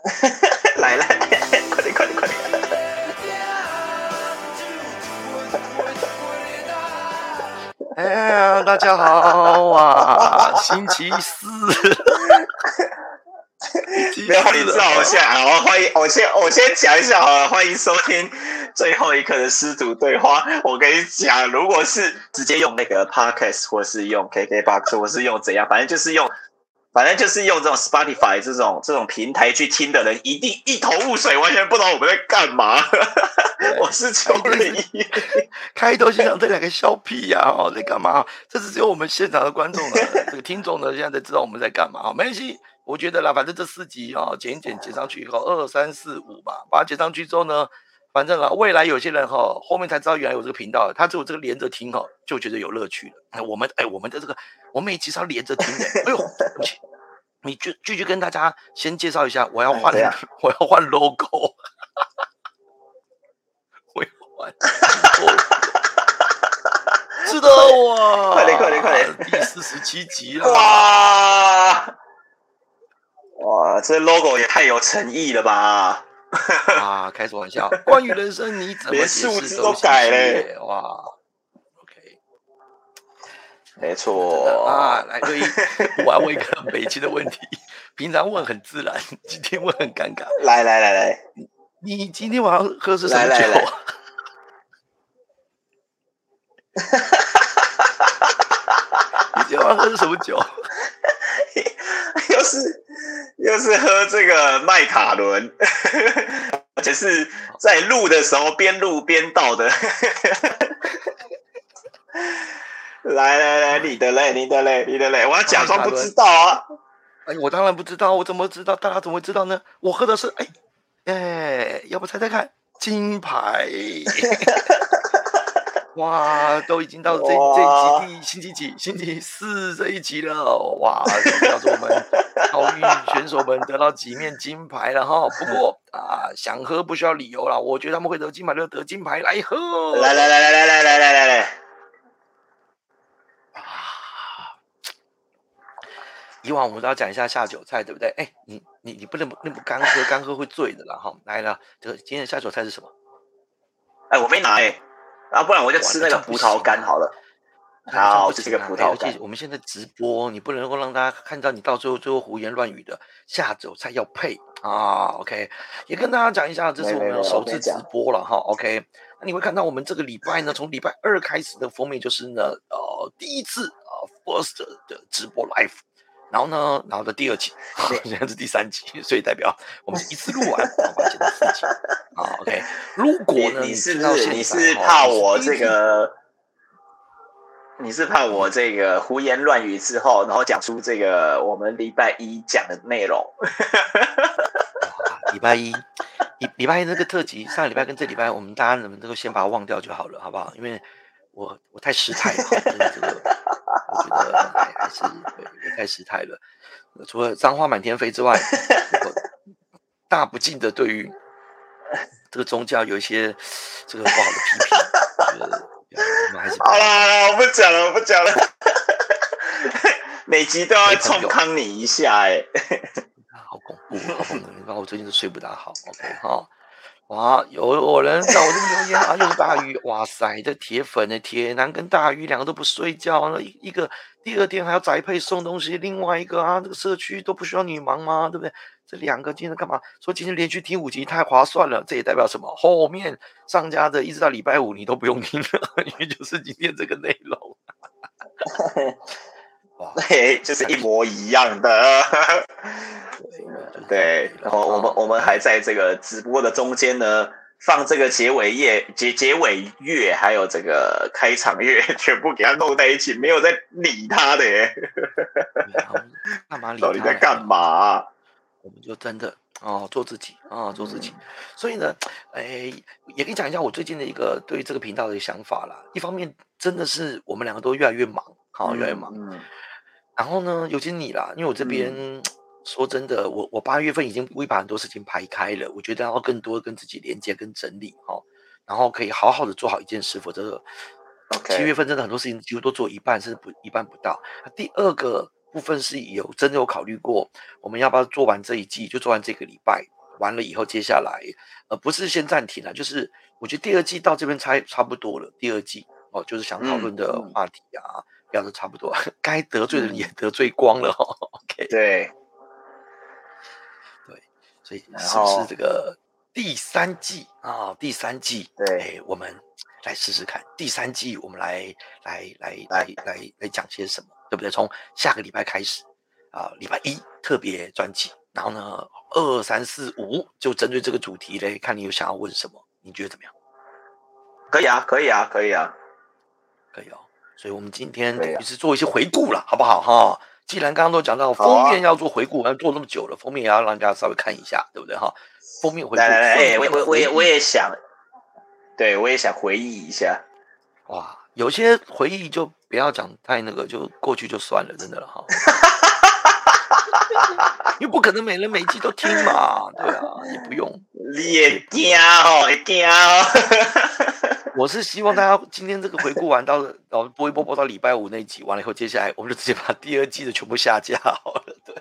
来来，快点快点快点！哎呀，大家好啊！星期四，不要你照下，好，欢迎我先我先讲一下好了，欢迎收听最后一刻的师徒对话。我跟你讲，如果是直接用那个 podcast，或是用 KKbox，或是用怎样，反正就是用。反正就是用这种 Spotify 这种这种平台去听的人，一定一头雾水，完全不知道我们在干嘛。我是邱瑞一，开头就想这两个笑屁呀，哦，在干嘛？这是只有我们现场的观众呢，这个听众呢，现在才知道我们在干嘛。没关系，我觉得啦，反正这四集啊，剪一剪，剪上去以后，二三四五吧，把它剪上去之后呢。反正啊，未来有些人哈，后面才知道原来有这个频道，他只有这个连着听哈，就觉得有乐趣了。哎，我们哎，我们的这个，我们每集是要连着听的。哎呦，对不起，你继继续跟大家先介绍一下，我要换，我要换 logo，我要换，是的，哇，快点快点快点，第四十七集 了，哇，哇，这 logo 也太有诚意了吧！啊，开什么玩笑！关于人生，你怎么连数字都改嘞？哇，OK，没错啊。来，对，我要问一个北京的问题，平常问很自然，今天问很尴尬。来来来来，你今天晚上喝是什么酒？你今天晚上喝是什么酒？又是又是喝这个麦卡伦，而且是在录的时候边录边倒的。来来来，你的嘞，你的嘞，你的嘞，我要假装不知道啊！哎，我当然不知道，我怎么知道？大家怎么会知道呢？我喝的是哎哎，要不猜猜看，金牌。哇，都已经到这这一集第星期几？星期四这一集了。哇，告诉我们奥运选手们得到几面金牌了哈。不过啊，想喝不需要理由了。我觉得他们会得金牌就得金牌来喝。来来来来来来来来来来。啊！以往我们都要讲一下下酒菜，对不对？哎，你你你不能那不干喝，干喝会醉的啦哈。来了，这个今天的下酒菜是什么？哎，我没拿哎。啊，不然我就吃那个葡萄干好了。好，这是个葡萄干。我们现在直播，你不能够让大家看到你到最后最后胡言乱语的下酒菜要配啊。OK，也跟大家讲一下，这是我们首次直播了哈。OK，那你会看到我们这个礼拜呢，从礼拜二开始的封面就是呢，呃，第一次啊，First 的直播 Live。然后呢，然后的第二集，现在是第三集，所以代表我们一次录完，然后把它剪成四集。好，OK。如果呢，你是你是怕我这个，你是怕我这个胡言乱语之后，然后讲出这个我们礼拜一讲的内容。礼拜一，礼礼拜一那个特辑，上个礼拜跟这礼拜，我们大家能不能都先把它忘掉就好了，好不好？因为我我太失态了，这个我觉得还还是对，太失态了。除了脏话满天飞之外，大不敬的对于这个宗教有一些这个不好的批评。我们还是好啦，我不讲了，我不讲了。每集都要冲康你一下，哎，好恐怖，好恐怖！你看我最近都睡不大好，OK 哈。哇，有有人在我这边留言啊，又是大鱼，哇塞，这铁粉的铁男跟大鱼两个都不睡觉，那一一个第二天还要宅配送东西，另外一个啊，这个社区都不需要你忙吗？对不对？这两个今天干嘛？说今天连续听五集太划算了，这也代表什么？后面上架的一直到礼拜五你都不用听了，因为就是今天这个内容。哇，对，就是一模一样的。对，然后我们我们还在这个直播的中间呢，放这个结尾乐、结结尾乐，还有这个开场乐，全部给它弄在一起，没有在理他的耶。干嘛理？到底在干嘛？我们就真的哦，做自己啊，做自己。所以呢，哎，也可以讲一下我最近的一个对这个频道的想法啦。一方面，真的是我们两个都越来越忙，好，越来越忙。嗯。然后呢，尤其你啦，因为我这边。说真的，我我八月份已经会把很多事情排开了，我觉得要更多跟自己连接跟整理哈，然后可以好好的做好一件事，否则七月份真的很多事情几乎都做一半，甚至不一半不到。第二个部分是有真的有考虑过，我们要不要做完这一季，就做完这个礼拜，完了以后接下来，呃，不是先暂停了，就是我觉得第二季到这边差差不多了，第二季哦，就是想讨论的话题啊，聊的差不多，该得罪的人也得罪光了哈。OK，对，所以是不是这个第三季啊？第三季，对，哎，我们来试试看，第三季我们来来来来来来讲些什么？对不对？从下个礼拜开始啊，礼拜一特别专辑，然后呢，二三四五就针对这个主题嘞，看你有想要问什么，你觉得怎么样？可以啊，可以啊，可以啊，可以哦。所以我们今天等于是做一些回顾了，好不好哈？既然刚刚都讲到封面要做回顾，要做那么久了，封面也要让大家稍微看一下，对不对哈？封面回顾，来来来，哎，我我我也我也想，对我也想回忆一下，哇。有些回忆就不要讲太那个，就过去就算了，真的了哈。因为不可能每人每季都听嘛，对啊，也不用。你也惊哦，惊哦。我是希望大家今天这个回顾完到，然后播一播播到礼拜五那一集完了以后，接下来我们就直接把第二季的全部下架好了，对。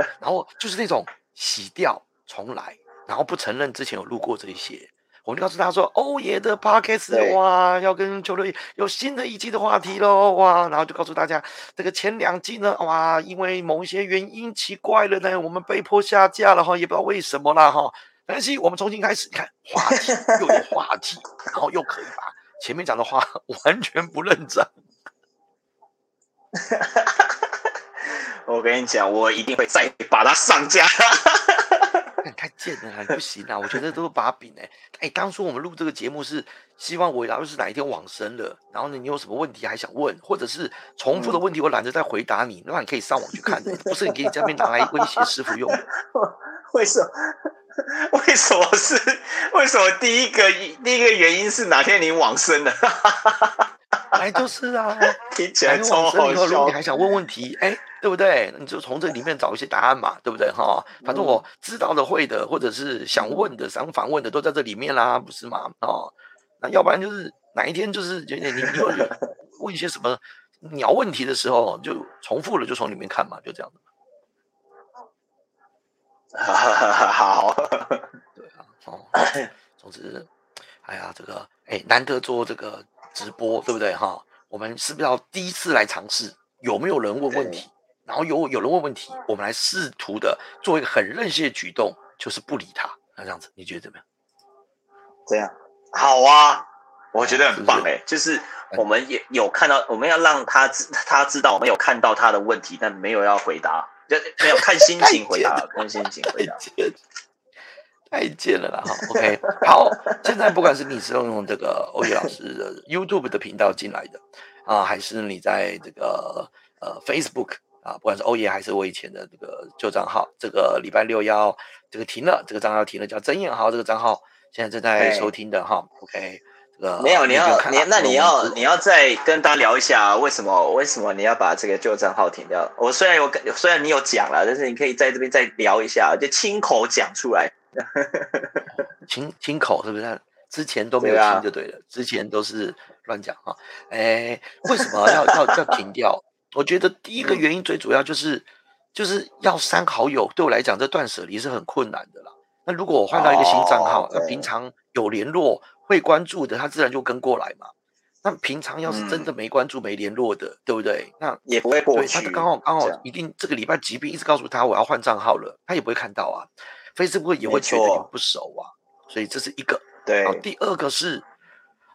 然后就是那种洗掉重来。然后不承认之前有录过这些，我就告诉他说：“欧爷的 podcast 哇，要跟球队有新的一季的话题喽哇！”然后就告诉大家，这个前两季呢，哇，因为某一些原因奇怪了呢，我们被迫下架了哈，也不知道为什么啦哈。但是，我们重新开始，你看话题又有话题，然后又可以把前面讲的话完全不认真。我跟你讲，我一定会再把它上架。太贱了，不行啊！我觉得都是把柄哎哎，当初我们录这个节目是希望我，要是哪一天往生了，然后呢，你有什么问题还想问，或者是重复的问题，我懒得再回答你，那你可以上网去看，不是你给你这边拿来威胁师傅用。为什么？为什么是？为什么第一个第一个原因是哪天你往生了？来就是啊，听起来超好笑。如果你还想问问题，哎。对不对？你就从这里面找一些答案嘛，对不对？哈，反正我知道的、会的，或者是想问的、想反问的，都在这里面啦，不是吗？哦，那要不然就是哪一天就是你你你问一些什么鸟问题的时候，就重复了，就从里面看嘛，就这样的。好，对啊，哦，总之，哎呀，这个哎，难得做这个直播，对不对？哈，我们是不是要第一次来尝试？有没有人问问题？然后有有人问问题，我们来试图的做一个很任性的举动，就是不理他。那这样子，你觉得怎么样？这样好啊，我觉得很棒哎。就是我们也有看到，我们要让他知他知道我们有看到他的问题，但没有要回答，就没有看心情回答，看心情回答。太贱了啦！哈，OK，好。现在不管是你是用这个欧阳老师的 YouTube 的频道进来的啊，还是你在这个呃 Facebook。啊，不管是欧爷还是我以前的这个旧账号，这个礼拜六要这个停了，这个账号停了，叫曾彦豪这个账号现在正在收听的哈。OK，这个没有，你要你那你要你要再跟大家聊一下，为什么为什么你要把这个旧账号停掉？我虽然有虽然你有讲了，但是你可以在这边再聊一下，就亲口讲出来。亲亲口是不是？之前都没有听就对了，之前都是乱讲哈。哎，为什么要要要停掉？我觉得第一个原因最主要就是，就是要删好友，对我来讲，这断舍离是很困难的啦。那如果我换到一个新账号，那平常有联络、会关注的，他自然就跟过来嘛。那平常要是真的没关注、没联络的，对不对？那也不会过去。他刚好刚好一定这个礼拜疾病一直告诉他我要换账号了，他也不会看到啊。Facebook 也会觉得你不熟啊，所以这是一个。对。第二个是，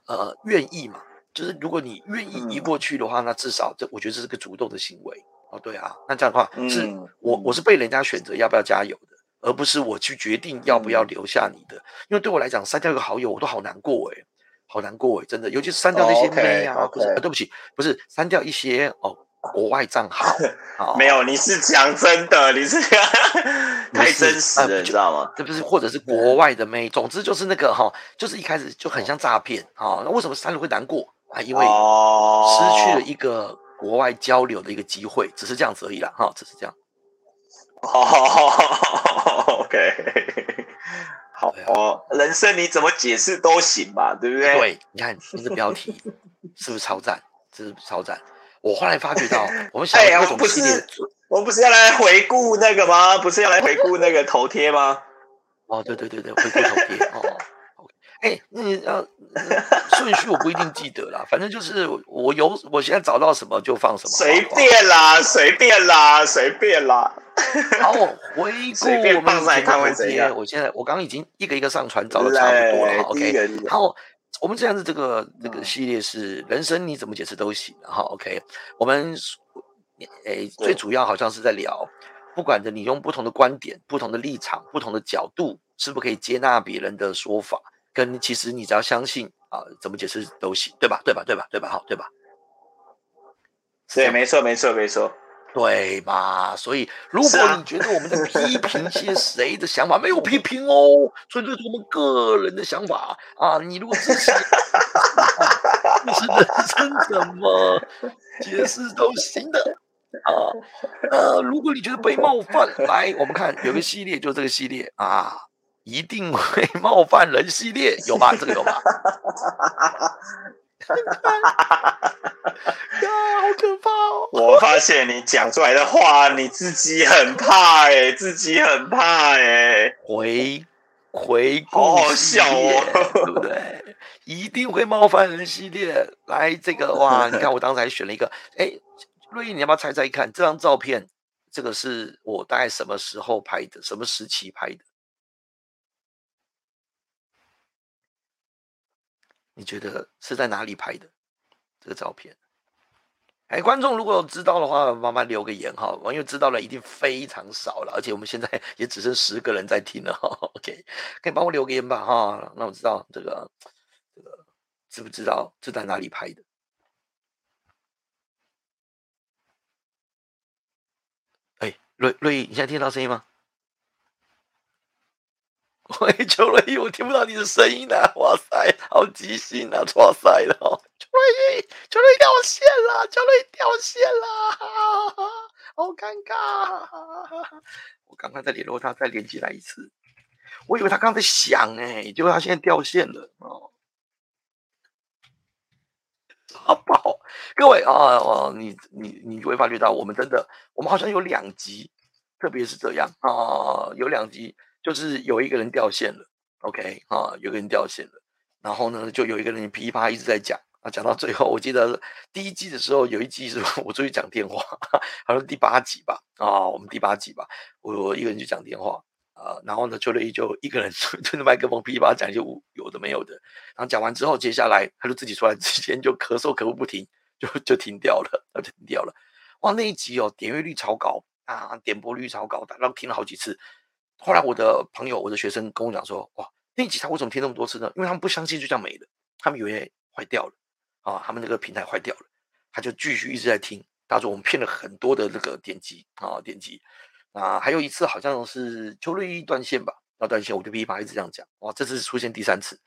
呃，愿意嘛。就是如果你愿意移过去的话，那至少这我觉得这是个主动的行为哦。对啊，那这样的话是我我是被人家选择要不要加油的，而不是我去决定要不要留下你的。因为对我来讲，删掉一个好友我都好难过哎，好难过哎，真的，尤其是删掉那些妹啊，不是，对不起，不是删掉一些哦国外账号。没有，你是讲真的，你是 太真实了，你知道吗？这不是，或者是国外的妹，总之就是那个哈，就是一开始就很像诈骗哈。那为什么删了会难过？啊，因为失去了一个国外交流的一个机会，只是这样子而已啦，哈，只是这样。哦，OK，好哦，人生你怎么解释都行吧，对不对？对，你看这个标题，是不是超赞？这是超赞！我后来发觉到，我们想哎呀，各我不种系列是，我不是要来回顾那个吗？不是要来回顾那个头贴吗？哦，对对对对，回顾头贴哦。哎，那你呃呃 顺序我不一定记得啦，反正就是我有我现在找到什么就放什么，随便啦，随便啦，随便啦。好，回 顾我们放上来看会头贴，我现在我刚刚已经一个一个上传找的差不多了 OK，个第一个好，我们这样子这个这个嗯系列是人生你怎么解释都行哈。OK，我们诶对最主要好像是在聊，不管的你用不同的观点、不同的立场、不同的角度，是不是可以接纳别人的说法？跟其实你只要相信啊，怎么解释都行，对吧？对吧？对吧？对吧？好，对吧？对，没错，没错，没错。对嘛？所以，如果你觉得我们在批评些 谁的想法，没有批评哦，纯粹是我们个人的想法啊。你如果支持，支持人生怎么解释都行的啊。呃，如果你觉得被冒犯，来，我们看有个系列，就这个系列啊，一定会冒犯人系列，有吧？这个有吧？呀，好可怕哦！我发现你讲出来的话，你自己很怕哎、自己很怕哎、回回好好顾系笑列，哦对不对？一定会冒犯人系列。来，这个哇，你看我当时还选了一个，哎，瑞毅，你要不要猜猜看？这张照片，这个是我大概什么时候拍的？什么时期拍的？你觉得是在哪里拍的？这个照片？哎，观众如果知道的话，麻烦留个言哈，因为知道了一定非常少了，而且我们现在也只剩十个人在听了。OK，可以帮我留个言吧哈，那我知道这个这个知不知道是在哪里拍的？哎，瑞瑞，你现在听到声音吗？喂，邱瑞毅，我听不到你的声音啊！哇塞，好即兴啊！哇塞了哦，邱瑞毅，邱瑞毅掉线了，邱瑞毅掉线了，好尴尬！我赶快再联络他，再连接来一次。我以为他刚才响哎、结果他现在掉线了哦。好爆！各位啊哦，你你你会发觉到，我们真的，我们好像有两集，特别是这样啊，有两集就是有一个人掉线了，OK 啊，有个人掉线了，然后呢，就有一个人噼啪一直在讲啊，讲到最后，我记得第一季的时候有一集是 我出去讲电话，好像第八集吧，啊，我们第八集吧，我我一个人去讲电话。啊，然后呢，邱瑞就一个人 对着麦克风噼里啪啦讲一些有的没有的，然后讲完之后，接下来他就自己出来，之间就咳嗽咳不不停，就就停掉了，就停掉了。哇，那一集哦，点阅率超高啊，点播率超高，大家都听了好几次。后来我的朋友、我的学生跟我讲说，哇，那一集他为什么听那么多次呢？因为他们不相信就这样没了，他们以为坏掉了啊，他们那个平台坏掉了，他就继续一直在听。他说我们骗了很多的那个点击啊，点击。啊，还有一次好像是邱瑞一断线吧，要断线，我就噼啪一直这样讲，哇，这次出现第三次，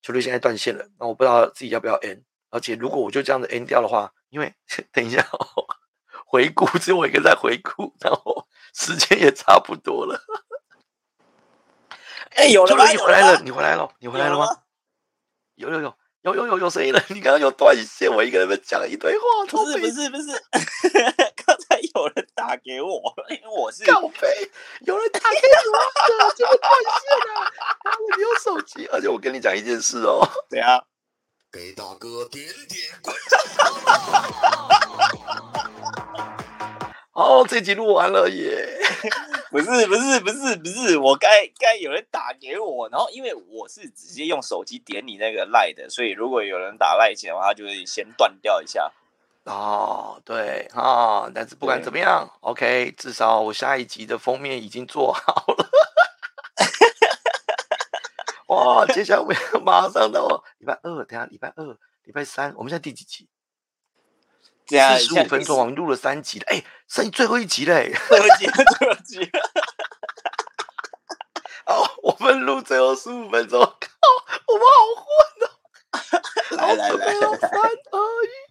邱瑞现在断线了，那我不知道自己要不要 n 而且如果我就这样子 n 掉的话，因为等一下、哦、回顾只有我一个在回顾，然后时间也差不多了。哎，有了？你回来了，有了吗？你回来了，你回来了吗？有？有有有有有有有声音了，你刚刚有断线，我一个人在讲一堆话，不是不是不是，刚才有人打给我，因为我是告飞，有人打给我了，结果断线了，然后我没有手机，而且我跟你讲一件事哦，怎样？给大哥点点关哦，这集录完了耶，不是不是不是不是，我该该有人打给我，然后因为我是直接用手机点你那个赖的，所以如果有人打赖钱的话，他就会先断掉一下。哦，对啊，但是不管怎么样，OK，至少我下一集的封面已经做好了。哇，接下来我们要马上到礼拜二，等下礼拜二、礼拜三，我们现在第几集？四十五分钟，我们录了三集了，哎、剩最后一集嘞、欸，最后一集，最后一集。哦，我们录最后十五分钟，靠，我们好混哦、喔！来来来，三二一。